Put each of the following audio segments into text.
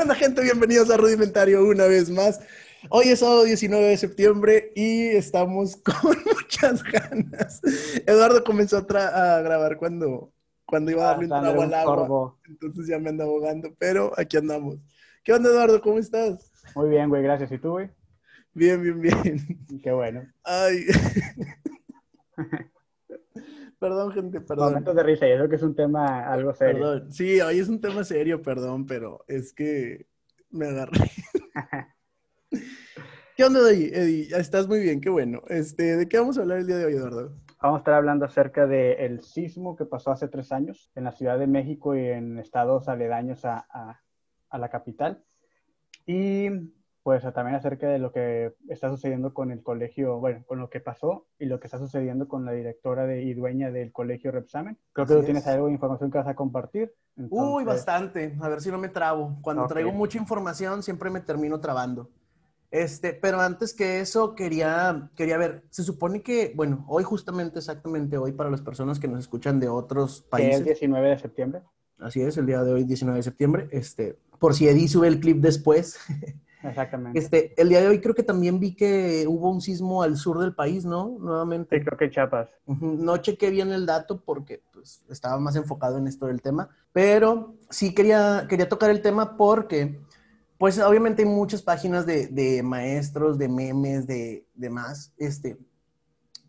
¿Qué onda, gente? Bienvenidos a Rudimentario una vez más. Hoy es sábado 19 de septiembre y estamos con muchas ganas. Eduardo comenzó a, a grabar cuando, cuando iba a darle un trago al agua. Entonces ya me anda ahogando, pero aquí andamos. ¿Qué onda, Eduardo? ¿Cómo estás? Muy bien, güey, gracias. ¿Y tú, güey? Bien, bien, bien. Qué bueno. Ay. Perdón, gente, perdón. Momentos de risa, yo creo que es un tema algo serio. Perdón. Sí, hoy es un tema serio, perdón, pero es que me agarré. ¿Qué onda, Eddie? Estás muy bien, qué bueno. Este, ¿De qué vamos a hablar el día de hoy, Eduardo? Vamos a estar hablando acerca del sismo que pasó hace tres años en la Ciudad de México y en estados aledaños a, a, a la capital. Y pues también acerca de lo que está sucediendo con el colegio, bueno, con lo que pasó y lo que está sucediendo con la directora de, y dueña del colegio Repsamen. Creo que tú tienes algo de información que vas a compartir. Uy, bastante. A ver si no me trabo. Cuando traigo mucha información siempre me termino trabando. Este, pero antes que eso, quería, quería ver, se supone que, bueno, hoy justamente, exactamente hoy, para las personas que nos escuchan de otros países. ¿Es el 19 de septiembre? Así es, el día de hoy, 19 de septiembre. Este, por si Eddie sube el clip después. Exactamente. Este, el día de hoy creo que también vi que hubo un sismo al sur del país, ¿no? Nuevamente. Sí, creo que Chiapas. No chequé bien el dato porque pues, estaba más enfocado en esto del tema, pero sí quería, quería tocar el tema porque, pues obviamente hay muchas páginas de, de maestros, de memes, de demás, este,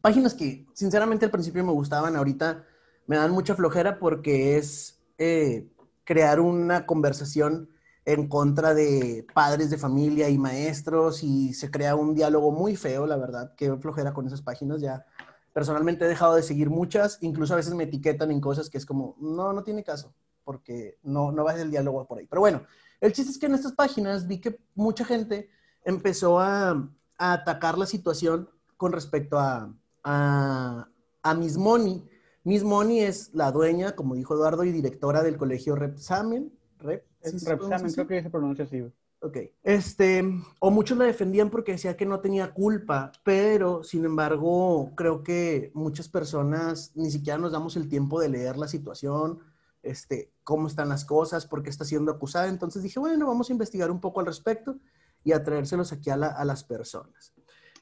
páginas que sinceramente al principio me gustaban, ahorita me dan mucha flojera porque es eh, crear una conversación en contra de padres de familia y maestros y se crea un diálogo muy feo, la verdad, que flojera con esas páginas ya. Personalmente he dejado de seguir muchas, incluso a veces me etiquetan en cosas que es como, no, no tiene caso, porque no, no va a el diálogo por ahí. Pero bueno, el chiste es que en estas páginas vi que mucha gente empezó a, atacar la situación con respecto a, a, a Miss Moni. Miss Moni es la dueña, como dijo Eduardo, y directora del colegio Repsamen, Rep, es Repsamen, creo que se pronuncia así. Ok. Este, o muchos la defendían porque decía que no tenía culpa, pero sin embargo, creo que muchas personas ni siquiera nos damos el tiempo de leer la situación, este, cómo están las cosas, por qué está siendo acusada. Entonces dije, bueno, vamos a investigar un poco al respecto y a traérselos aquí a, a las personas.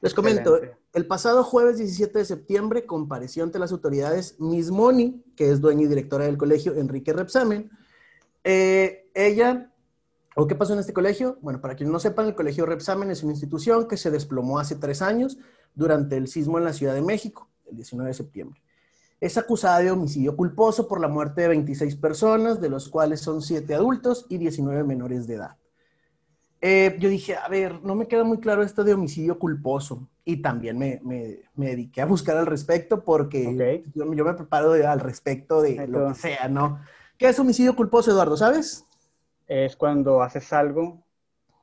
Les comento, el pasado jueves 17 de septiembre compareció ante las autoridades Miss Moni, que es dueña y directora del colegio Enrique Repsamen, eh, ella, ¿o qué pasó en este colegio? Bueno, para quienes no sepan, el Colegio Repsamen es una institución que se desplomó hace tres años durante el sismo en la Ciudad de México, el 19 de septiembre. Es acusada de homicidio culposo por la muerte de 26 personas, de los cuales son 7 adultos y 19 menores de edad. Eh, yo dije, a ver, no me queda muy claro esto de homicidio culposo. Y también me, me, me dediqué a buscar al respecto porque yo, yo, me preparo al respecto de lo que sea, ¿no? ¿Qué es homicidio culposo, Eduardo? ¿Sabes? Es cuando haces algo.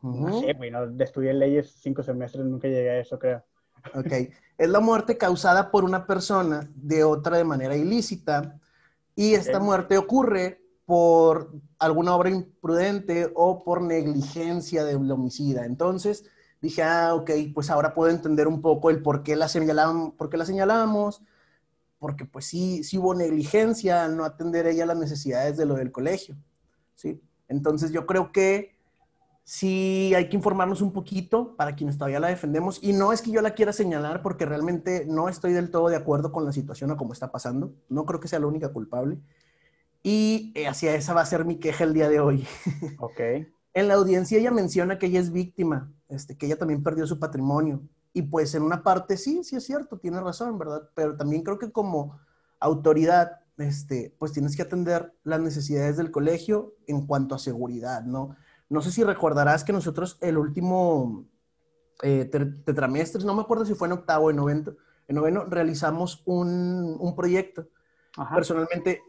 No sé, bueno, estudié leyes cinco semestres, nunca llegué a eso, creo. Ok. es la muerte causada por una persona de otra de manera ilícita. Y esta muerte ocurre por alguna obra imprudente o por negligencia del homicida. Entonces dije, ah, ok, pues ahora puedo entender un poco el por qué la señalamos, por qué la señalamos, porque pues sí, sí hubo negligencia al no atender ella las necesidades de lo del colegio, ¿sí? Entonces yo creo que sí hay que informarnos un poquito para quienes todavía la defendemos y no es que yo la quiera señalar porque realmente no estoy del todo de acuerdo con la situación o cómo está pasando, no creo que sea la única culpable y eh, hacia esa va a ser mi queja el día de hoy. Ok. en la audiencia ella menciona que ella es víctima, este, que ella también perdió su patrimonio y pues en una parte sí, sí es cierto, tiene razón, ¿verdad? Pero también creo que como autoridad, este, pues tienes que atender las necesidades del colegio en cuanto a seguridad, ¿no? No sé si recordarás que nosotros el último eh, tetramestre, no me acuerdo si fue en octavo o en noveno, en noveno realizamos un, un proyecto. Personalmente,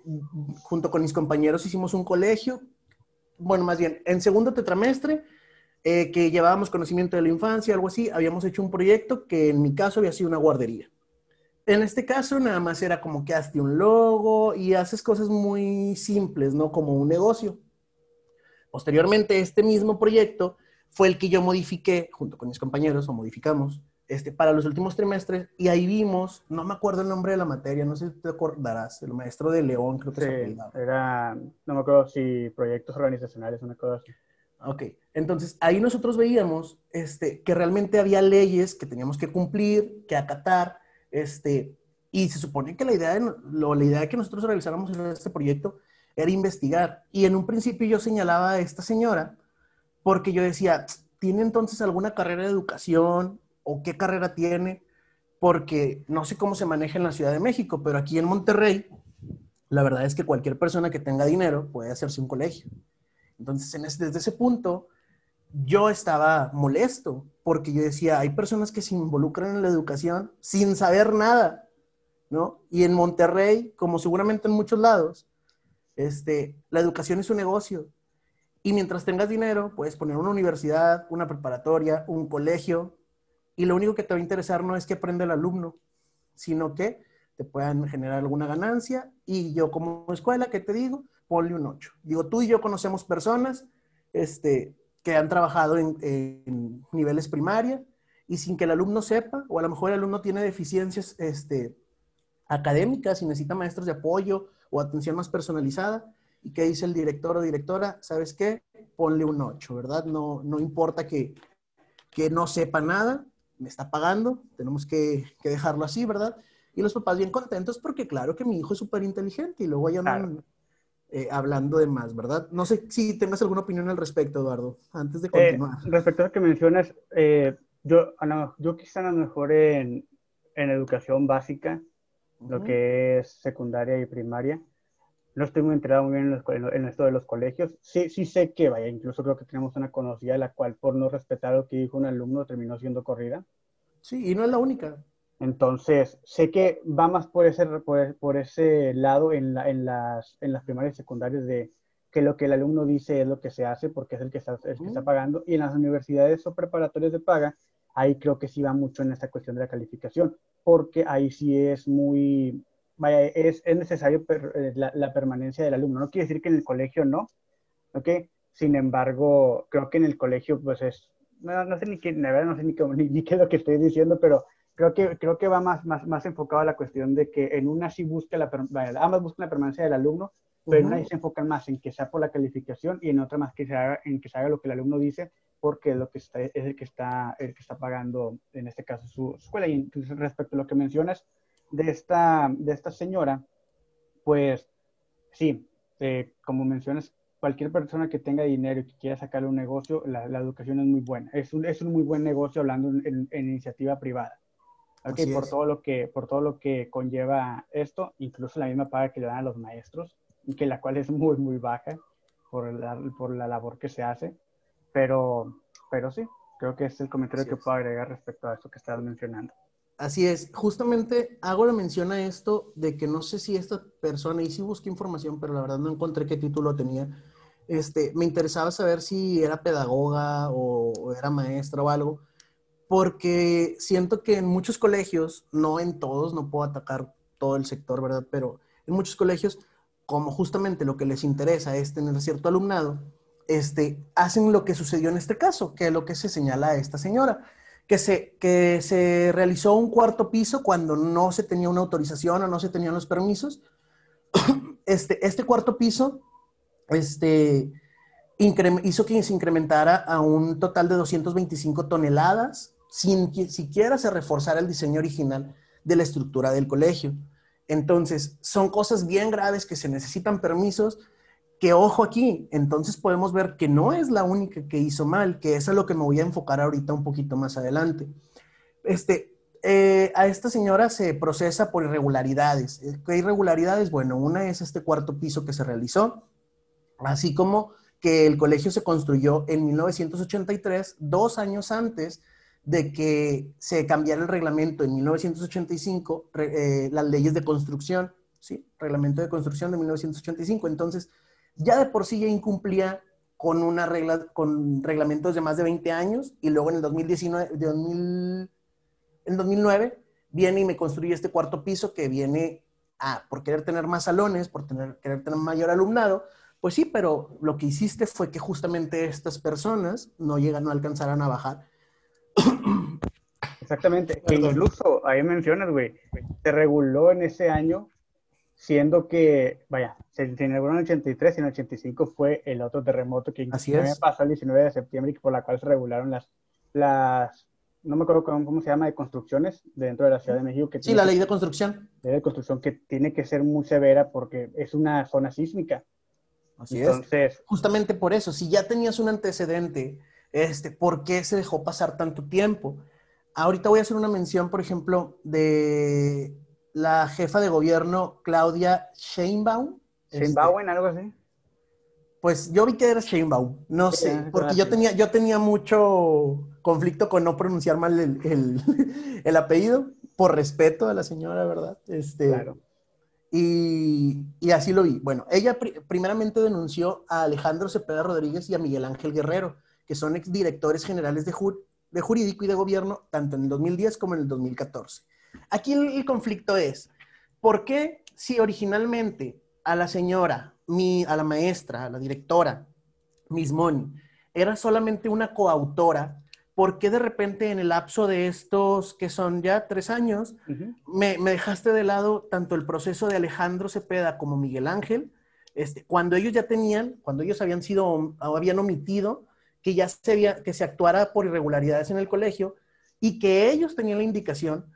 junto con mis compañeros, hicimos un colegio, bueno, más bien, en segundo tetramestre, eh, que llevábamos conocimiento de la infancia, algo así, habíamos hecho un proyecto que en mi caso había sido una guardería. En este caso nada más era como que hazte un logo y haces cosas muy simples, ¿no? Como un negocio. Posteriormente, este mismo proyecto fue el que yo modifiqué junto con mis compañeros, o modificamos, este, para los últimos trimestres, y ahí vimos, no me acuerdo el nombre de la materia, no sé si te acordarás, el maestro de León, creo que sí, Era, no me acuerdo si proyectos organizacionales, una cosa así. Ok, entonces ahí nosotros veíamos este, que realmente había leyes que teníamos que cumplir, que acatar, este, y se supone que la idea, de, lo, la idea de que nosotros realizáramos este proyecto era investigar. Y en un principio yo señalaba a esta señora porque yo decía, ¿tiene entonces alguna carrera de educación o qué carrera tiene? Porque no sé cómo se maneja en la Ciudad de México, pero aquí en Monterrey, la verdad es que cualquier persona que tenga dinero puede hacerse un colegio. Entonces, desde ese punto, yo estaba molesto porque yo decía, hay personas que se involucran en la educación sin saber nada, ¿no? Y en Monterrey, como seguramente en muchos lados, este, la educación es un negocio. Y mientras tengas dinero, puedes poner una universidad, una preparatoria, un colegio, y lo único que te va a interesar no es que aprenda el alumno, sino que te puedan generar alguna ganancia. Y yo como escuela, ¿qué te digo? Ponle un 8. Digo, tú y yo conocemos personas este, que han trabajado en, niveles primaria y sin que el alumno sepa, o a lo mejor el alumno tiene deficiencias este, académicas y necesita maestros de apoyo o atención más personalizada. ¿Y qué dice el director o directora? ¿Sabes qué? Ponle un 8, ¿verdad? No, no importa que, que no sepa nada, me está pagando, tenemos que, que, dejarlo así, ¿verdad? Y los papás bien contentos porque claro que mi hijo es súper inteligente y luego ya no, eh, hablando de más, ¿verdad? No sé si tengas alguna opinión al respecto, Eduardo, antes de eh, continuar. respecto a lo que mencionas, eh, yo, yo quizá a lo mejor en, en educación básica, lo que es secundaria y primaria, no estoy muy enterado muy bien en, esto de los colegios. Sí, sí sé que, vaya, incluso creo que tenemos una conocida la cual por no respetar lo que dijo un alumno terminó siendo corrida. Sí, y no es la única. Entonces, sé que va más por ese, por, ese lado en, en, las, en las primarias y secundarias de que lo que el alumno dice es lo que se hace porque es el que está, el que está pagando. Y en las universidades o preparatorias de paga, ahí creo que sí va mucho en esta cuestión de la calificación, porque ahí sí es muy, vaya, es, es necesario eh, la, la, permanencia del alumno. No quiere decir que en el colegio no, ¿ok? Sin embargo, creo que en el colegio, pues es, no, no sé ni qué, la verdad no sé ni, ni, ni qué es lo que estoy diciendo, pero creo que, creo que va más, más, más enfocado a la cuestión de que en una sí busca la, ambas buscan la permanencia del alumno, pero en una se enfocan más en que sea por la calificación y en otra más que se haga, en que se haga lo que el alumno dice, porque es, lo que está, es el, que está, el que está pagando, en este caso, su, escuela. Y respecto a lo que mencionas de esta, de esta señora, pues sí, eh, como mencionas, cualquier persona que tenga dinero y que quiera sacarle un negocio, la, educación es muy buena. Es un, es un muy buen negocio hablando en iniciativa privada por todo, lo que, por todo lo que conlleva esto, incluso la misma paga que le dan a los maestros, y que la cual es muy, muy baja por la, por la labor que se hace. Pero, pero sí, creo que es el comentario que puedo agregar respecto a esto que estabas mencionando. Así es, justamente hago la mención a esto de que no sé si esta persona, y sí busqué información, pero la verdad no encontré qué título tenía. Este, me interesaba saber si era pedagoga o era maestra o algo, porque siento que en muchos colegios, no en todos, no puedo atacar todo el sector, ¿verdad? Pero en muchos colegios, como justamente lo que les interesa es tener cierto alumnado, este, hacen lo que sucedió en este caso, que es lo que se señala a esta señora, que se, que se realizó un cuarto piso cuando no se tenía una autorización o no se tenían los permisos. Este, este cuarto piso este, hizo que se incrementara a un total de 225 toneladas sin que siquiera se reforzara el diseño original de la estructura del colegio. Entonces, son cosas bien graves que se necesitan permisos, que ojo aquí, entonces podemos ver que no es la única que hizo mal, que es a lo que me voy a enfocar ahorita un poquito más adelante. Este, eh, a esta señora se procesa por irregularidades. ¿Qué irregularidades? Bueno, una es este cuarto piso que se realizó, así como que el colegio se construyó en 1983, dos años antes de que se cambiara el reglamento en 1985, eh, las leyes de construcción, ¿sí? Reglamento de construcción de 1985. Entonces, ya de por sí ya incumplía con una regla, con reglamentos de más de 20 años y luego en el 2019, en 2009 viene y me construye este cuarto piso que viene a, por querer tener más salones, por tener, querer tener mayor alumnado, pues sí, pero lo que hiciste fue que justamente estas personas no llegan, no alcanzaran a bajar Exactamente. incluso ahí mencionas, güey, se reguló en ese año siendo que, vaya, se inauguró en el 83 y en el 85 fue el otro terremoto que Así es. pasó el 19 de septiembre y por la cual se regularon las, las no me acuerdo cómo, se llama, de construcciones dentro de la Ciudad de México. Que sí, la ley de construcción. Ley de construcción que tiene que ser muy severa porque es una zona sísmica. Así Entonces, Justamente por eso, si ya tenías un antecedente, este, ¿por qué se dejó pasar tanto tiempo? Ahorita voy a hacer una mención, por ejemplo, de la jefa de gobierno, Claudia Sheinbaum. Sheinbaum, este, algo así. Pues yo vi que era Sheinbaum, no sé, porque yo tenía, yo tenía mucho conflicto con no pronunciar mal el, apellido, por respeto a la señora, ¿verdad? Este, claro. Y, así lo vi. Bueno, ella primeramente denunció a Alejandro Cepeda Rodríguez y a Miguel Ángel Guerrero, que son exdirectores generales de, de jurídico y de gobierno, tanto en el 2010 como en el 2014. Aquí el, conflicto es, ¿por qué si originalmente a la señora, mi, a la maestra, a la directora, Miss Moni, era solamente una coautora, ¿por qué de repente en el lapso de estos que son ya tres años, me, dejaste de lado tanto el proceso de Alejandro Cepeda como Miguel Ángel, este, cuando ellos ya tenían, cuando ellos habían sido, habían omitido que ya se, que se actuara por irregularidades en el colegio y que ellos tenían la indicación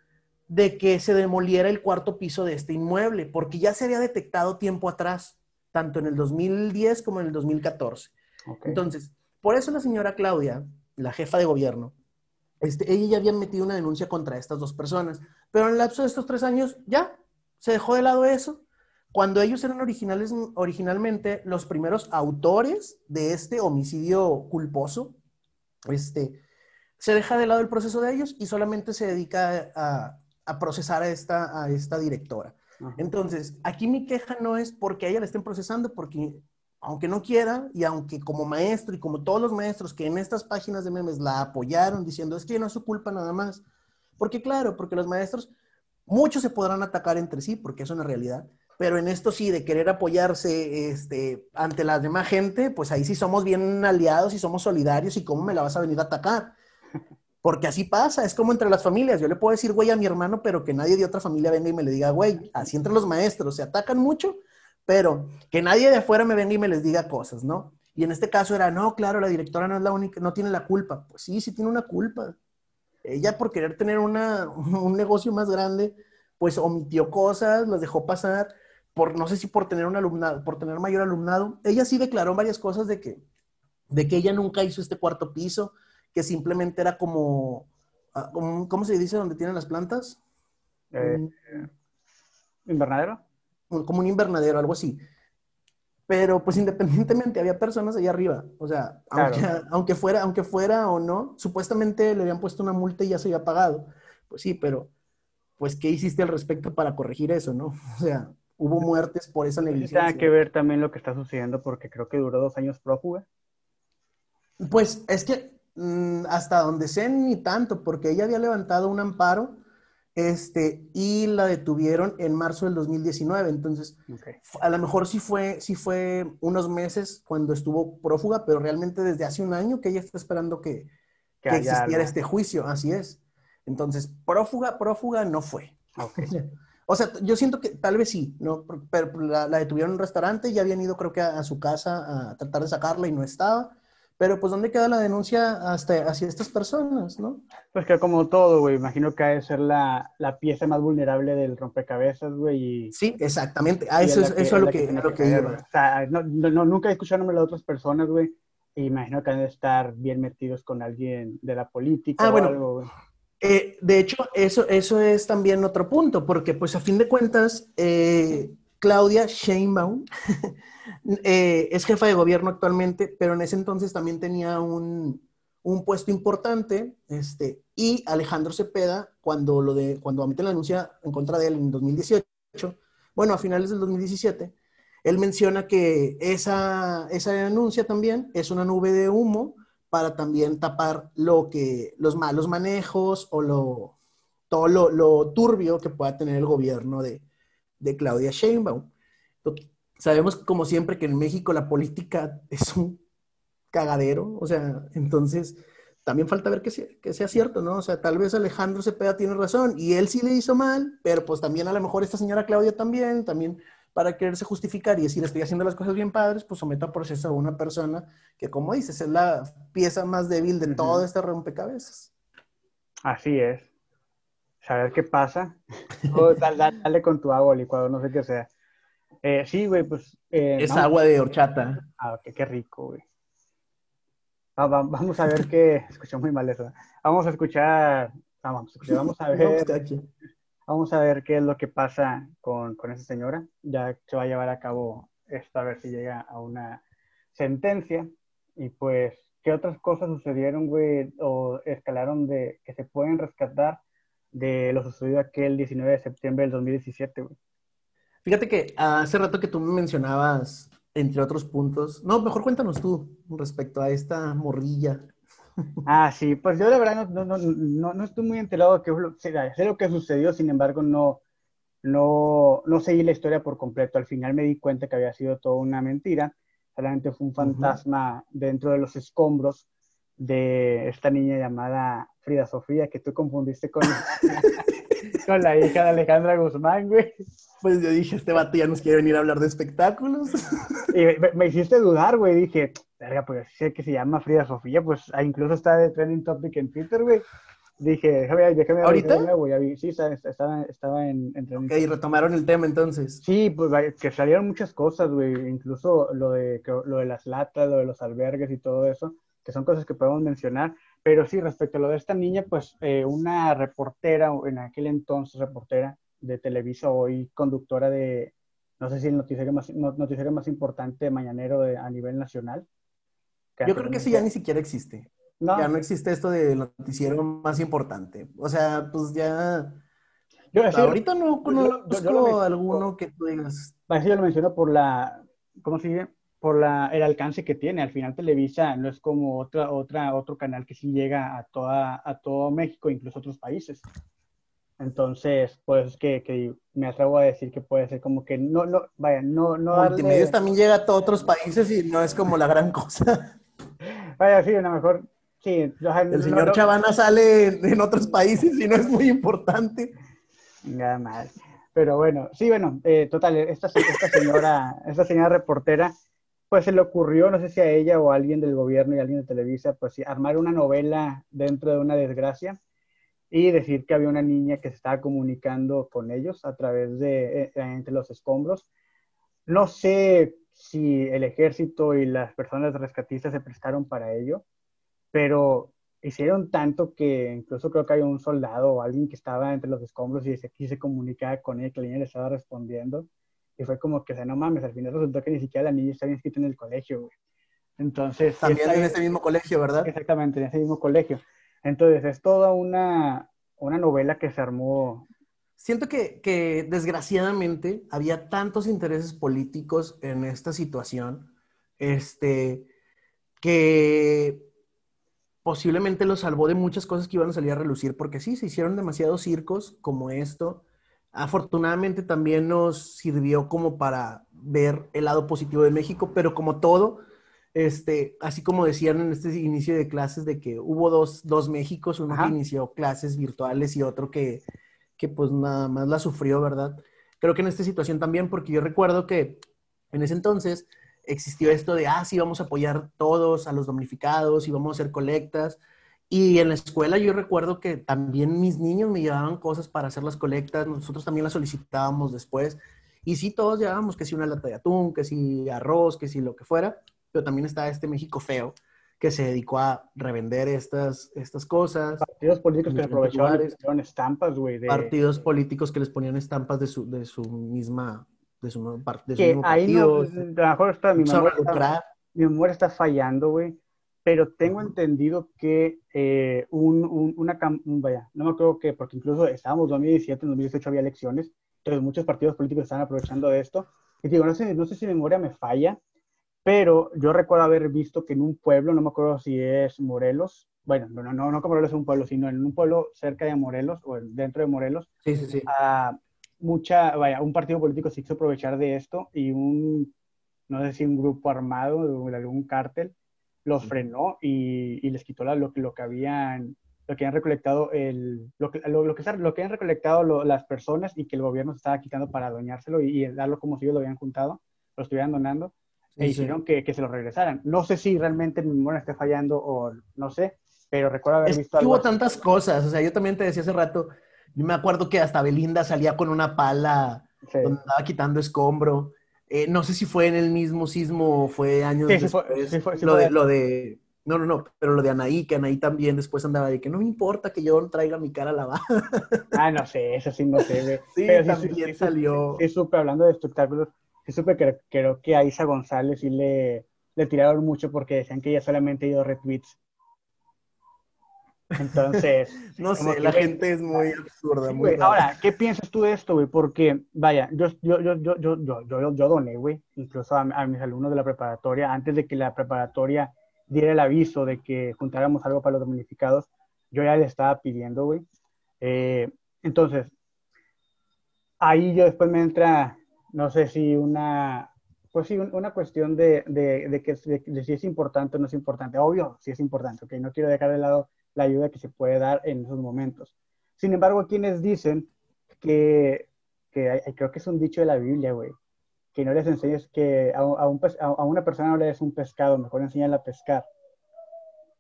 de que se demoliera el cuarto piso de este inmueble, porque ya se había detectado tiempo atrás, tanto en el 2010 como en el 2014. Entonces, por eso la señora Claudia, la jefa de gobierno, este, ella ya había metido una denuncia contra estas dos personas, pero en el lapso de estos tres años ya se dejó de lado eso. Cuando ellos eran originales, originalmente los primeros autores de este homicidio culposo, este, se deja de lado el proceso de ellos y solamente se dedica a, a procesar a esta, a esta directora. Entonces, aquí mi queja no es porque a ella la estén procesando, porque aunque no quiera y aunque como maestro y como todos los maestros que en estas páginas de memes la apoyaron diciendo es que no es su culpa nada más, porque claro, porque los maestros, muchos se podrán atacar entre sí, porque es una realidad, pero en esto sí, de querer apoyarse este, ante la demás gente, pues ahí sí somos bien aliados y somos solidarios y cómo me la vas a venir a atacar. Porque así pasa, es como entre las familias. Yo le puedo decir güey a mi hermano, pero que nadie de otra familia venga y me le diga güey. Así entre los maestros, se atacan mucho, pero que nadie de afuera me venga y me les diga cosas, ¿no? Y en este caso era, no, claro, la directora no es la única, no tiene la culpa. Pues sí, sí tiene una culpa. Ella por querer tener una, un negocio más grande, pues omitió cosas, las dejó pasar, por no sé si por tener un alumnado, por tener mayor alumnado. Ella sí declaró varias cosas de que, de que ella nunca hizo este cuarto piso, que simplemente era como, ah, ¿cómo se dice donde tienen las plantas? Eh, ¿Invernadero? Como un invernadero, algo así. Pero pues independientemente había personas allá arriba. O sea, aunque, fuera, aunque fuera o no, supuestamente le habían puesto una multa y ya se había pagado. Pues sí, pero pues ¿qué hiciste al respecto para corregir eso, no? O sea, hubo muertes por esa negligencia. Tiene que ver también lo que está sucediendo porque creo que duró dos años prófuga. Pues es que Mm, hasta donde sé ni tanto, porque ella había levantado un amparo este, y la detuvieron en marzo del 2019. Entonces, a lo mejor sí fue, sí fue unos meses cuando estuvo prófuga, pero realmente desde hace un año que ella está esperando que, que, existiera este juicio. Así es. Entonces, prófuga, prófuga no fue. O sea, yo siento que tal vez sí, ¿no? Pero la, detuvieron en un restaurante y ya habían ido, creo que, a, su casa a tratar de sacarla y no estaba. Pero pues ¿dónde queda la denuncia hasta, hacia estas personas, no? Pues que como todo, güey, imagino que ha de ser la, la pieza más vulnerable del rompecabezas, güey. Sí, exactamente. Ah, eso, es, eso es lo que, lo que, O sea, no, no, nunca he escuchado de otras personas, güey. Y imagino que han de estar bien metidos con alguien de la política ah, o bueno. algo, eh, de hecho, eso, eso es también otro punto, porque pues a fin de cuentas, eh, Claudia Sheinbaum Eh, es jefa de gobierno actualmente, pero en ese entonces también tenía un, puesto importante, este, y Alejandro Cepeda, cuando, lo de, cuando la denuncia en contra de él en 2018, bueno, a finales del 2017, él menciona que esa, esa denuncia también es una nube de humo para también tapar lo que, los malos manejos o lo, todo lo, turbio que pueda tener el gobierno de, de Claudia Sheinbaum. Sabemos, como siempre, que en México la política es un cagadero, o sea, entonces, también falta ver que sea, que sea cierto, ¿no? O sea, tal vez Alejandro Cepeda tiene razón y él sí le hizo mal, pero pues también a lo mejor esta señora Claudia también, también para quererse justificar y decir estoy haciendo las cosas bien padres, pues someta a proceso a una persona que, como dices, es la pieza más débil de todo este rompecabezas. Así es. Saber qué pasa. Oh, dale, con tu agua licuado, no sé qué sea. Eh, sí, güey, pues. Eh, es agua de horchata. Ah, ok, qué rico, güey. vamos a ver qué. Escuché muy mal eso. Vamos a escuchar. Vamos, vamos a ver. Vamos a ver qué es lo que pasa con, con esa señora. Ya se va a llevar a cabo esto, a ver si llega a una sentencia. Y pues, ¿qué otras cosas sucedieron, güey, o escalaron de que se pueden rescatar de lo sucedido aquel 19 de septiembre del 2017, güey? Fíjate que hace rato que tú me mencionabas, entre otros puntos, no, mejor cuéntanos tú respecto a esta morrilla Ah, sí, pues yo de verdad no, no, no, no estoy muy enterado de qué sé lo que sucedió, sin embargo no, no, no seguí la historia por completo. Al final me di cuenta que había sido toda una mentira, solamente fue un fantasma dentro de los escombros de esta niña llamada Frida Sofía, que tú confundiste con, con la hija de Alejandra Guzmán, güey. Pues yo dije, este vato ya nos quiere venir a hablar de espectáculos. Y me hiciste dudar, güey. Dije, verga, pues sé que se llama Frida Sofía, pues ah, incluso está de trending topic en Twitter, güey. Dije, déjame, déjame ¿Ahorita? Güey, sí, estaba, estaba en, en trending. Ok, y retomaron el tema entonces. Sí, pues que salieron muchas cosas, güey, incluso lo de, lo de las latas, lo de los albergues y todo eso, que son cosas que podemos mencionar. Pero sí, respecto a lo de esta niña, pues eh, una reportera, en aquel entonces reportera de Televisa, hoy conductora de, no sé si el noticiero más, noticiero más importante mañanero a nivel nacional, yo creo que eso ya ni siquiera existe. Ya no existe esto de noticiero más importante. O sea, pues ya... ahorita no conozco alguno que tú digas. yo lo menciono por la... ¿Cómo se dice? Por la, el alcance que tiene. Al final Televisa no es como otra, otra, otro canal que sí llega a, toda, a todo México, incluso otros países. Entonces, pues es que, que, me atrevo a decir que puede ser como que no, no, vaya, no, no. Multimedios también llega a todos otros países y no es como la gran cosa. Vaya, sí, a lo mejor, sí. El señor Chavana sale en otros países y no es muy importante. Nada más. Pero bueno, sí, bueno, eh, total, esta, esta, señora, esta señora reportera, pues se le ocurrió, no sé si a ella o a alguien del gobierno y a alguien de Televisa, pues sí, armar una novela dentro de una desgracia y decir que había una niña que se estaba comunicando con ellos a través de, eh, entre los escombros. No sé si el ejército y las personas rescatistas se prestaron para ello, pero hicieron tanto que incluso creo que hay un soldado o alguien que estaba entre los escombros y se quise comunicar con ella, que la niña le estaba respondiendo. Y fue como que, o sea, no mames, al final resultó que ni siquiera la niña estaba inscrita en el colegio, güey. Entonces... También en ese mismo colegio, ¿verdad? Exactamente, en ese mismo colegio. Entonces es toda una, una novela que se armó siento que, desgraciadamente había tantos intereses políticos en esta situación, este, que posiblemente lo salvó de muchas cosas que iban a salir a relucir, porque sí, se hicieron demasiados circos como esto. Afortunadamente también nos sirvió como para ver el lado positivo de México, pero como todo, este, así como decían en este inicio de clases de que hubo dos, dos Méxicos, uno que inició clases virtuales y otro que, que pues nada más la sufrió, ¿verdad? Creo que en esta situación también, porque yo recuerdo que en ese entonces existió esto de, ah, sí, vamos a apoyar todos a los damnificados y vamos a hacer colectas. Y en la escuela yo recuerdo que también mis niños me llevaban cosas para hacer las colectas, nosotros también las solicitábamos después. Y sí, todos llevábamos que si una lata de atún, que si arroz, que si lo que fuera, pero también está este México feo, que se dedicó a revender estas, estas cosas. Partidos políticos que aprovechaban estampas, güey. Partidos políticos que les ponían estampas de su, de su misma, de su, de su mismo partido. No, a lo mejor está, mi memoria está, mi memoria está fallando, güey. Pero tengo entendido que eh, un, un, una, vaya, no me acuerdo que, porque incluso estábamos en 2017, en 2018 había elecciones, entonces muchos partidos políticos estaban aprovechando de esto. Y digo, no sé, no sé si mi memoria me falla, pero yo recuerdo haber visto que en un pueblo, no me acuerdo si es Morelos, bueno, no, no, no, no que Morelos es un pueblo, sino en un pueblo cerca de Morelos o dentro de Morelos, sí, sí, sí. mucha, vaya, un partido político se hizo aprovechar de esto y un, no sé si un grupo armado de algún cártel los frenó y, les quitó lo, lo que habían lo que han recolectado el, lo que, lo, que, lo que han recolectado las personas y que el gobierno estaba quitando para adueñárselo y, darlo como si ellos lo habían juntado, lo estuvieran donando, e hicieron que, que, se lo regresaran. No sé si realmente mi memoria esté fallando o no sé, pero recuerdo haber visto algo. Hubo tantas cosas, o sea, yo también te decía hace rato, yo me acuerdo que hasta Belinda salía con una pala donde estaba quitando escombro. Eh, no sé si fue en el mismo sismo o fue años después. lo, de, lo de no, no, no, pero lo de Anaí, que Anaí también después andaba de que no me importa que yo traiga mi cara lavada. Ah, no sé, eso sí no sé. sí, pero también salió. Sí, supe, hablando de espectáculos, sí supe que creo que a Isa González sí le, le tiraron mucho porque decían que ella solamente ido retweets. Entonces. no sé, la gente es muy absurda. muy ahora, ¿qué piensas tú de esto, güey? Porque, vaya, yo, yo, yo, yo, yo, yo, yo, yo doné, güey, incluso a, a mis alumnos de la preparatoria, antes de que la preparatoria diera el aviso de que juntáramos algo para los damnificados, yo ya le estaba pidiendo, güey. Eh, entonces, ahí yo después me entra, no sé si una, pues sí, una cuestión de, de, que, de, si es importante o no es importante. Obvio, si es importante, ok, no quiero dejar de lado la ayuda que se puede dar en esos momentos. Sin embargo, quienes dicen que, que creo que es un dicho de la Biblia, güey, que no les enseñes que a, a, un, a, una persona no le des un pescado, mejor enseñarle a pescar.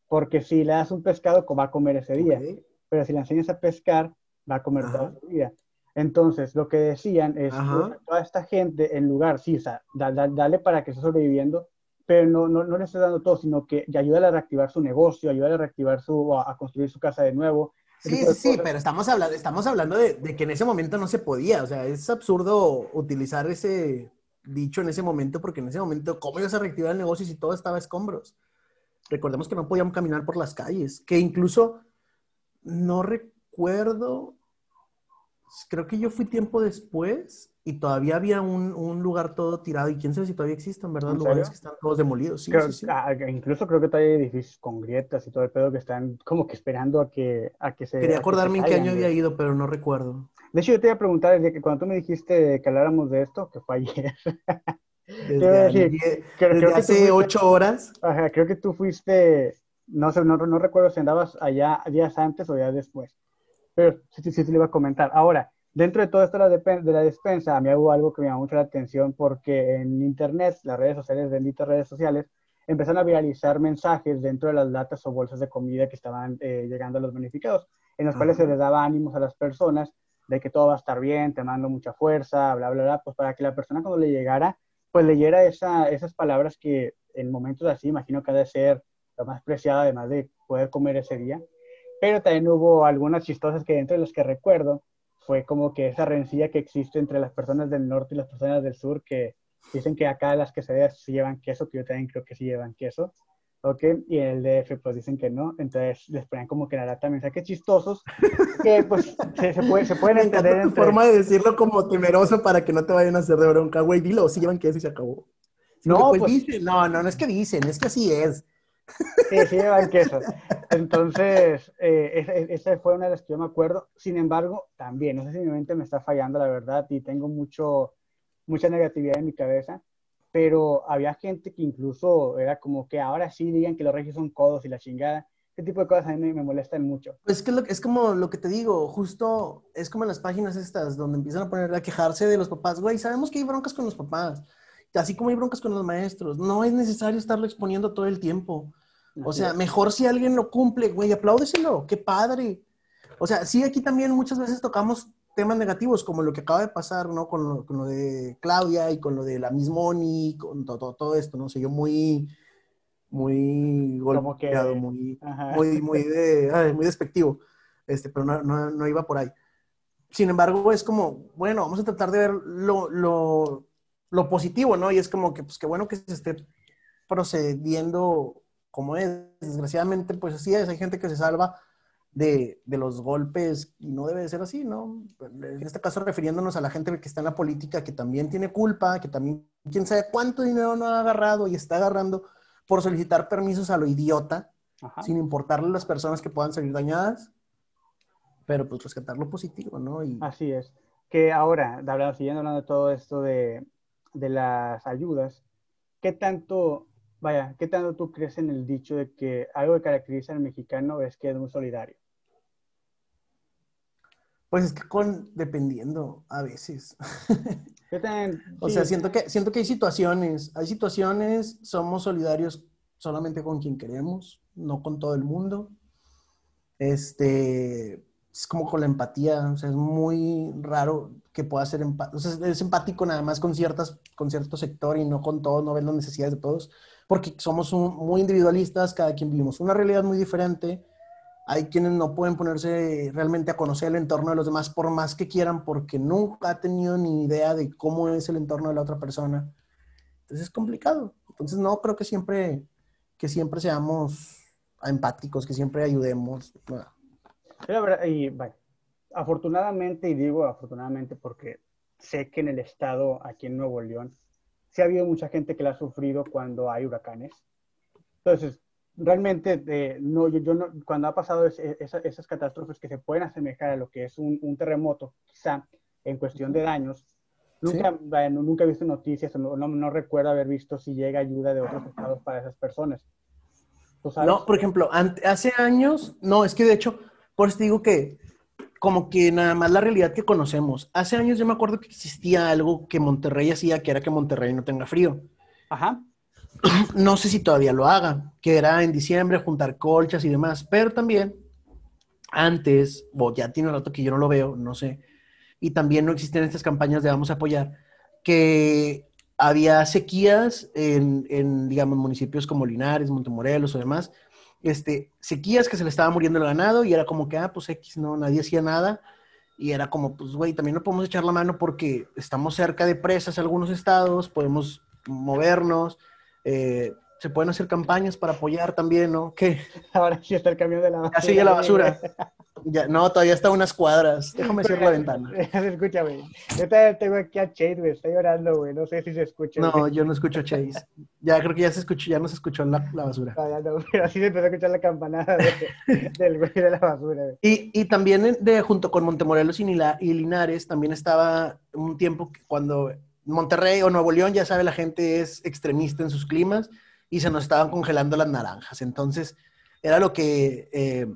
Porque si le das un pescado, va a comer ese día. Pero si le enseñas a pescar, va a comer todo ese día. Entonces, lo que decían es, toda esta gente, en lugar, sí, o sea, dale para que esté sobreviviendo, pero no, no, no le estés dando todo, sino que ayúdale a reactivar su negocio, ayúdale a reactivar su, a, construir su casa de nuevo. Sí, sí, sí, pero estamos hablando, estamos hablando de, de, que en ese momento no se podía, o sea, es absurdo utilizar ese, dicho en ese momento, porque en ese momento, ¿cómo ibas a reactivar el negocio si todo estaba a escombros? Recordemos que no podíamos caminar por las calles, que incluso no recuerdo, creo que yo fui tiempo después y todavía había un, lugar todo tirado y quién sabe si todavía existen, ¿verdad? Lugares que están todos demolidos. Sí, ah, incluso creo que todavía hay edificios con grietas y todo el pedo que están como que esperando a que, a que se... Quería acordarme en qué año había ido, pero no recuerdo. De hecho, yo te iba a preguntar, desde que cuando tú me dijiste que habláramos de esto, que fue ayer. Desde, hace ocho horas. Ajá, creo que tú fuiste, no sé, no, no, recuerdo si andabas allá días antes o días después, pero sí, sí, sí, le iba a comentar. Ahora, dentro de todo esto de la despensa, a mí hubo algo que me llamó mucho la atención porque en internet, las redes sociales, benditas redes sociales, empezaron a viralizar mensajes dentro de las latas o bolsas de comida que estaban eh, llegando a los beneficiados, en los cuales se les daba ánimos a las personas de que todo va a estar bien, te mando mucha fuerza, bla, bla, bla, pues para que la persona cuando le llegara, pues leyera esa, esas palabras que en momentos así imagino que ha de ser lo más preciada, además de poder comer ese día. Pero también hubo algunas chistosas que dentro de las que recuerdo fue como que esa rencilla que existe entre las personas del norte y las personas del sur, que dicen que acá las quesadillas sí llevan queso, que yo también creo que sí llevan queso, ¿ok? Y en el DF pues dicen que no, entonces les ponen como que la lata mensajes chistosos, que pues se, se, puede, se pueden entender entre... forma de decirlo como temeroso para que no te vayan a hacer de bronca, güey, dilo, si llevan queso y se acabó. no, pues, pues, dicen, no, no, no es que dicen, es que así es. Sí, sí llevan queso. Entonces, eh, esa, fue una de las que yo me acuerdo. Sin embargo, también, no sé si mi mente me está fallando, la verdad, y tengo mucho, mucha negatividad en mi cabeza pero había gente que incluso era como que ahora sí digan que los regios son codos y la chingada. Ese tipo de cosas a mí me, molestan mucho. Pues es, que es como lo que te digo, justo es como en las páginas estas donde empiezan a poner a quejarse de los papás. Güey, sabemos que hay broncas con los papás, así como hay broncas con los maestros. No es necesario estarlo exponiendo todo el tiempo. O sea, mejor si alguien lo cumple, güey, apláudeselo, qué padre. O sea, sí, aquí también muchas veces tocamos temas negativos, como lo que acaba de pasar, ¿no? Con lo, con lo de Claudia y con lo de la Mismoni, con todo, todo, esto, ¿no? sé, yo muy, muy golpeado, muy, muy, muy, de, muy despectivo, este, pero no, no, no, iba por ahí. Sin embargo, es como, bueno, vamos a tratar de ver lo, lo, lo positivo, ¿no? Y es como que, pues, qué bueno que se esté procediendo como es. Desgraciadamente, pues así es, hay gente que se salva, de, de, los golpes y no debe de ser así, ¿no? En este caso refiriéndonos a la gente que está en la política, que también tiene culpa, que también quién sabe cuánto dinero no ha agarrado y está agarrando por solicitar permisos a lo idiota, sin importarle las personas que puedan salir dañadas, pero pues rescatar lo positivo, ¿no? Y... Así es. Que ahora, siguiendo hablando de todo esto de, de las ayudas, ¿qué tanto vaya, ¿qué tanto tú crees en el dicho de que algo que caracteriza al mexicano es que es muy solidario? Pues es que con, dependiendo a veces. o sea, siento que, siento que hay situaciones, hay situaciones, somos solidarios solamente con quien queremos, no con todo el mundo. Este, es como con la empatía, o sea, es muy raro que pueda ser empático, o sea, es empático nada más con, ciertas, con cierto sector y no con todos, no ven las necesidades de todos, porque somos muy individualistas, cada quien vivimos una realidad muy diferente hay quienes no pueden ponerse realmente a conocer el entorno de los demás por más que quieran porque nunca ha tenido ni idea de cómo es el entorno de la otra persona. Entonces es complicado. Entonces no creo que siempre, que siempre seamos empáticos, que siempre ayudemos. Y bueno, afortunadamente, y digo afortunadamente porque sé que en el estado, aquí en Nuevo León, sí ha habido mucha gente que la ha sufrido cuando hay huracanes. Entonces, realmente, eh, no, yo, no, cuando ha pasado esas catástrofes que se pueden asemejar a lo que es un, terremoto, quizá en cuestión de daños, nunca, nunca he visto noticias, no, no, recuerdo haber visto si llega ayuda de otros estados para esas personas. No, por ejemplo, hace años, no, es que de hecho, por eso digo que como que nada más la realidad que conocemos. Hace años yo me acuerdo que existía algo que Monterrey hacía, que era que Monterrey no tenga frío. Ajá. no sé si todavía lo hagan, que era en diciembre juntar colchas y demás, pero también antes, o ya tiene un rato que yo no lo veo, no sé, y también no existen estas campañas de vamos a apoyar, que había sequías en, digamos, municipios como Linares, Montemorelos o demás, este, sequías que se le estaba muriendo el ganado y era como que, ah, pues X, no, nadie hacía nada. Y era como, pues, güey, también no podemos echar la mano porque estamos cerca de presas en algunos estados, podemos movernos, eh, se pueden hacer campañas para apoyar también, ¿no? ¿Qué? Ahora sí está el camión de la basura. Ya sigue la basura. Ya, no, todavía está unas cuadras. Déjame cerrar la ventana. Escúchame. Yo tengo aquí a Chase, güey. Está llorando, güey. No sé si se escucha. No, yo no escucho a Chase. Ya creo que ya se escuchó, ya no se escuchó la, la basura. pero así se empezó a escuchar la campanada del güey de la basura. Güey. Y, y también de, junto con Montemorelos y, y Linares, también estaba un tiempo cuando Monterrey o Nuevo León, ya sabe, la gente es extremista en sus climas y se nos estaban congelando las naranjas. Entonces, era lo que eh,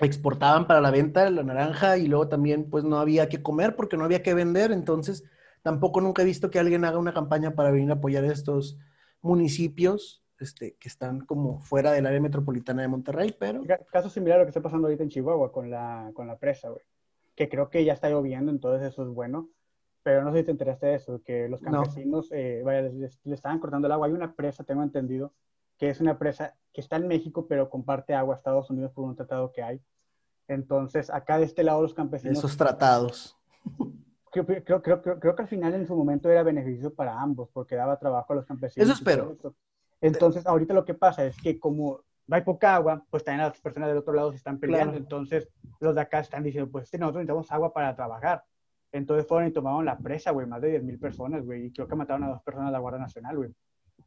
exportaban para la venta, la naranja, y luego también, pues no había que comer porque no había que vender. Entonces, tampoco nunca he visto que alguien haga una campaña para venir a apoyar a estos municipios este, que están como fuera del área metropolitana de Monterrey, pero... Caso similar a lo que está pasando ahorita en Chihuahua con la, con la presa, güey. Que creo que ya está lloviendo, entonces eso es bueno pero no sé si te enteraste de eso, que los campesinos eh, vaya, les, estaban cortando el agua. Hay una presa, tengo entendido, que es una presa que está en México, pero comparte agua a Estados Unidos por un tratado que hay. Entonces, acá de este lado los campesinos... Esos tratados. Creo, creo, creo, creo, que al final en su momento era beneficio para ambos, porque daba trabajo a los campesinos. Eso espero. Entonces, ahorita lo que pasa es que como hay poca agua, pues también las personas del otro lado se están peleando. Entonces, los de acá están diciendo, pues nosotros necesitamos agua para trabajar. Entonces fueron y tomaron la presa, güey, más de 10.000 personas, güey, y creo que mataron a dos personas de la Guardia Nacional, güey.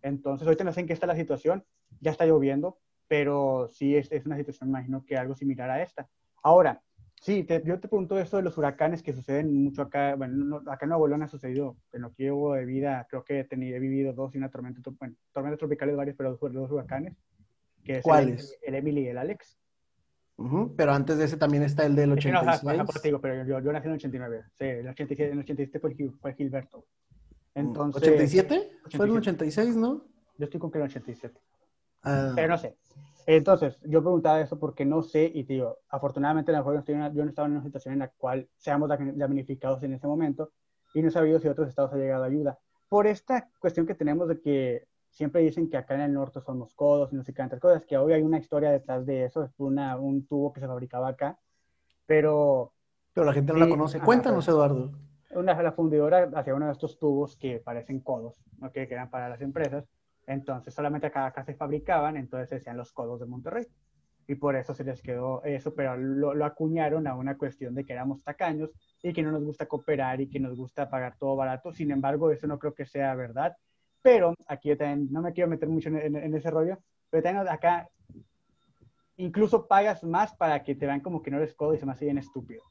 Entonces, ahorita no sé en qué está la situación, ya está lloviendo, pero sí es, es una situación, imagino que algo similar a esta. Ahora, sí, yo te pregunto esto de los huracanes que suceden mucho acá, bueno, acá en Nuevo León ha sucedido, en lo que llevo de vida, creo que he, tenido, he vivido dos y una tormenta, bueno, tormentas tropicales varias, pero dos, dos huracanes. Que es ¿Cuáles? El, el Emily y el Alex. Pero antes de ese también está el del 86. No, te digo, pero yo, yo, nací en el 89. Sí, el 87, en el 87 fue, fue Gilberto. Entonces, ¿87? Fue en el 86, ¿no? Yo estoy con que el 87. Ah. Pero no sé. Entonces, yo preguntaba eso porque no sé, y digo, afortunadamente yo no estaba en una situación en la cual seamos damnificados en ese momento y no he sabido si otros estados han llegado a ayuda. Por esta cuestión que tenemos de que siempre dicen que acá en el norte somos codos y no sé qué cosas, que hoy hay una historia detrás de eso, es una, un tubo que se fabricaba acá, pero... Pero la gente no la conoce. Cuéntanos, Eduardo. Una, la fundidora hacía uno de estos tubos que parecen codos, ¿no? que, eran para las empresas, entonces solamente acá, acá se fabricaban, entonces se decían los codos de Monterrey. Y por eso se les quedó eso, pero lo, lo acuñaron a una cuestión de que éramos tacaños y que no nos gusta cooperar y que nos gusta pagar todo barato. Sin embargo, eso no creo que sea verdad pero aquí yo también no me quiero meter mucho en, ese rollo, pero también acá incluso pagas más para que te vean como que no eres codo y se me hace bien estúpido.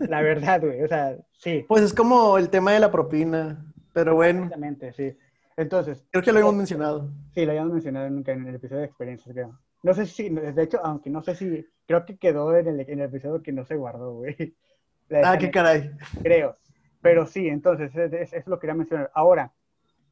La verdad, güey, o sea, sí. Pues es como el tema de la propina, pero bueno. Exactamente, sí. Entonces. Creo que lo habíamos mencionado. Sí, lo habíamos mencionado nunca en el episodio de experiencias, creo. No sé si, de hecho, aunque no sé si, creo que quedó en el, en el episodio que no se guardó, güey. Ah, qué caray. Creo. Pero sí, entonces, eso lo quería mencionar. Ahora,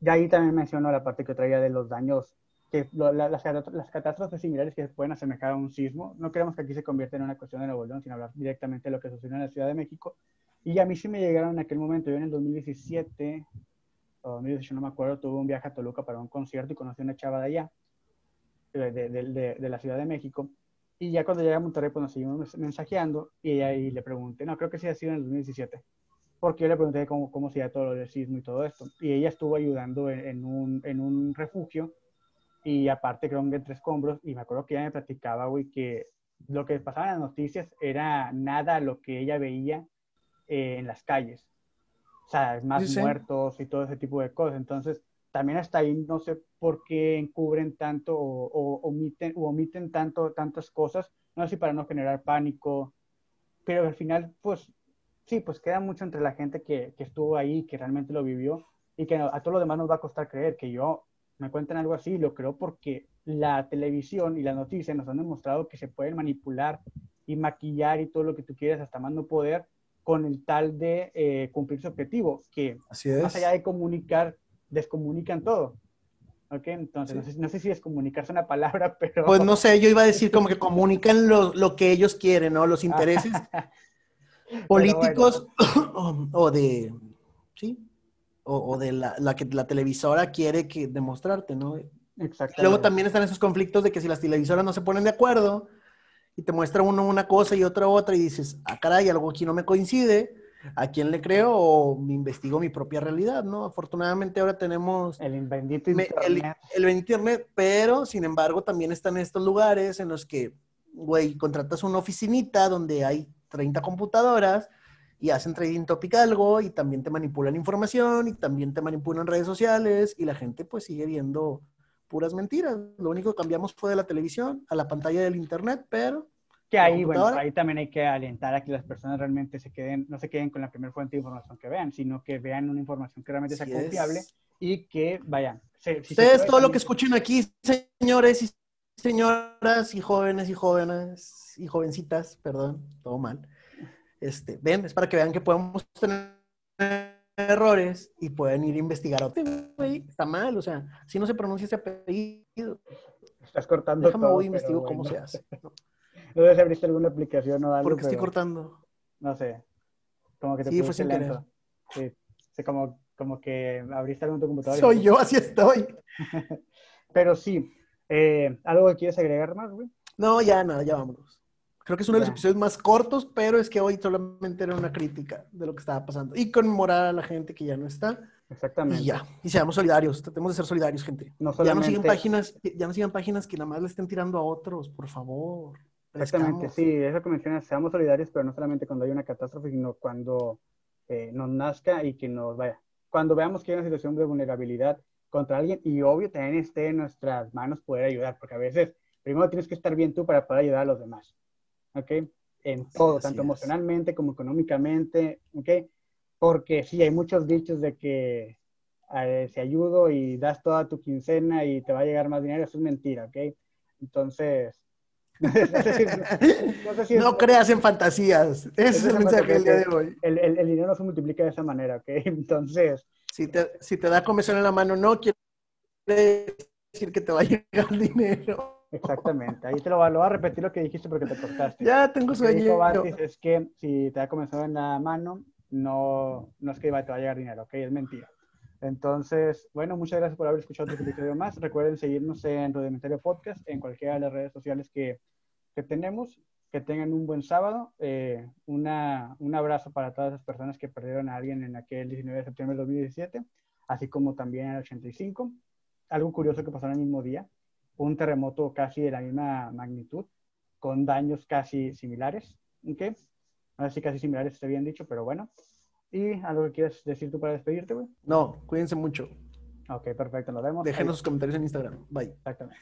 ya ahí también mencionó la parte que traía de los daños, que las, las, catástrofes similares que pueden asemejar a un sismo. No queremos que aquí se convierta en una cuestión de Nuevo León, sino hablar directamente de lo que sucedió en la Ciudad de México. Y a mí sí me llegaron en aquel momento, yo en el 2017, o 2018, no me acuerdo, tuve un viaje a Toluca para un concierto y conocí a una chava de allá, de, de, de, de la Ciudad de México. Y ya cuando llegué a Monterrey, pues nos seguimos mensajeando y ahí le pregunté, no, creo que sí ha sido en el 2017 porque yo le pregunté cómo, cómo se todo el sismo y todo esto. Y ella estuvo ayudando en, un, en un refugio y aparte creo que entre escombros. Y me acuerdo que ella me platicaba, güey, que lo que pasaba en las noticias era nada lo que ella veía eh, en las calles. O sea, más muertos y todo ese tipo de cosas. Entonces, también hasta ahí no sé por qué encubren tanto o, omiten, o omiten tanto, tantas cosas. No sé si para no generar pánico, pero al final, pues sí, pues queda mucho entre la gente que, que, estuvo ahí, que realmente lo vivió y que a todos los demás nos va a costar creer que yo me cuenten algo así, lo creo porque la televisión y las noticias nos han demostrado que se pueden manipular y maquillar y todo lo que tú quieras hasta más no poder con el tal de eh, cumplir su objetivo, que más allá de comunicar, descomunican todo. ¿Ok? Entonces, no, sé, si es comunicarse una palabra, pero... Pues no sé, yo iba a decir como que comunican lo, lo que ellos quieren, ¿no? Los intereses políticos o, de, sí, o, de la, que la televisora quiere que demostrarte, ¿no? Exacto. Luego también están esos conflictos de que si las televisoras no se ponen de acuerdo y te muestra uno una cosa y otra otra y dices, ah, caray, algo aquí no me coincide, ¿a quién le creo o me investigo mi propia realidad, ¿no? Afortunadamente ahora tenemos... El bendito internet. El, el internet, pero sin embargo también están estos lugares en los que, güey, contratas una oficinita donde hay 30 computadoras y hacen trading topic algo y también te manipulan información y también te manipulan redes sociales y la gente pues sigue viendo puras mentiras. Lo único que cambiamos fue de la televisión a la pantalla del internet, pero... Que ahí, bueno, ahí también hay que alentar a que las personas realmente se queden, no se queden con la primera fuente de información que vean, sino que vean una información que realmente sea confiable y que vayan. Ustedes todo lo que escuchen aquí, señores y señoras y jóvenes y jóvenes, y jovencitas, perdón, todo mal. Este, ven, es para que vean que podemos tener errores y pueden ir a investigar. Está mal, o sea, si no se pronuncia ese apellido. Estás cortando Déjame voy y investigo cómo se hace. ¿No debes abriste alguna aplicación o algo? ¿Por qué estoy cortando? No sé. Como que te sí, fue sin querer. Sí, sí como, como que abriste algún tu computador. Soy yo, así estoy. pero sí. Eh, ¿Algo que quieres agregar más, güey? No, ya nada, ya vámonos. Creo que es uno de los episodios más cortos, pero es que hoy solamente era una crítica de lo que estaba pasando y conmemorar a la gente que ya no está. Exactamente. Y ya, y seamos solidarios, tratemos de ser solidarios, gente. Ya no sigan páginas, ya no sigan páginas que nada más le estén tirando a otros, por favor. Exactamente, sí, eso que mencionas, seamos solidarios, pero no solamente cuando hay una catástrofe, sino cuando eh, nos nazca y que nos vaya. Cuando veamos que hay una situación de vulnerabilidad contra alguien, y obvio también esté en nuestras manos poder ayudar, porque a veces primero tienes que estar bien tú para poder ayudar a los demás. ¿ok? En todo, tanto emocionalmente como económicamente, ¿ok? Porque sí, hay muchos dichos de que eh, si ayudo y das toda tu quincena y te va a llegar más dinero, eso es mentira, ¿ok? Entonces... no, creas en fantasías. Ese es el mensaje del día de hoy. El, el, el, dinero no se multiplica de esa manera, ¿ok? Entonces... Si te, si te da comezón en la mano, no quiere decir que te va a llegar dinero. Exactamente, ahí te lo, lo voy a repetir lo que dijiste porque te cortaste. Ya tengo sueño. es que si te ha comenzado en la mano, no, no es que te va a llegar dinero, ¿ok? Es mentira. Entonces, bueno, muchas gracias por haber escuchado otro episodio más. Recuerden seguirnos en Rudimentario Podcast, en cualquiera de las redes sociales que, que tenemos. Que tengan un buen sábado. Eh, una, un abrazo para todas las personas que perdieron a alguien en aquel 19 de septiembre de 2017, así como también en el 85. Algo curioso que pasó en el mismo día un terremoto casi de la misma magnitud, con daños casi similares. ¿Ok? No sé si casi similares está bien dicho, pero bueno. ¿Y algo que quieras decir tú para despedirte, güey? No, cuídense mucho. Ok, perfecto, nos vemos. Déjenos sus comentarios en Instagram. Bye. Exactamente.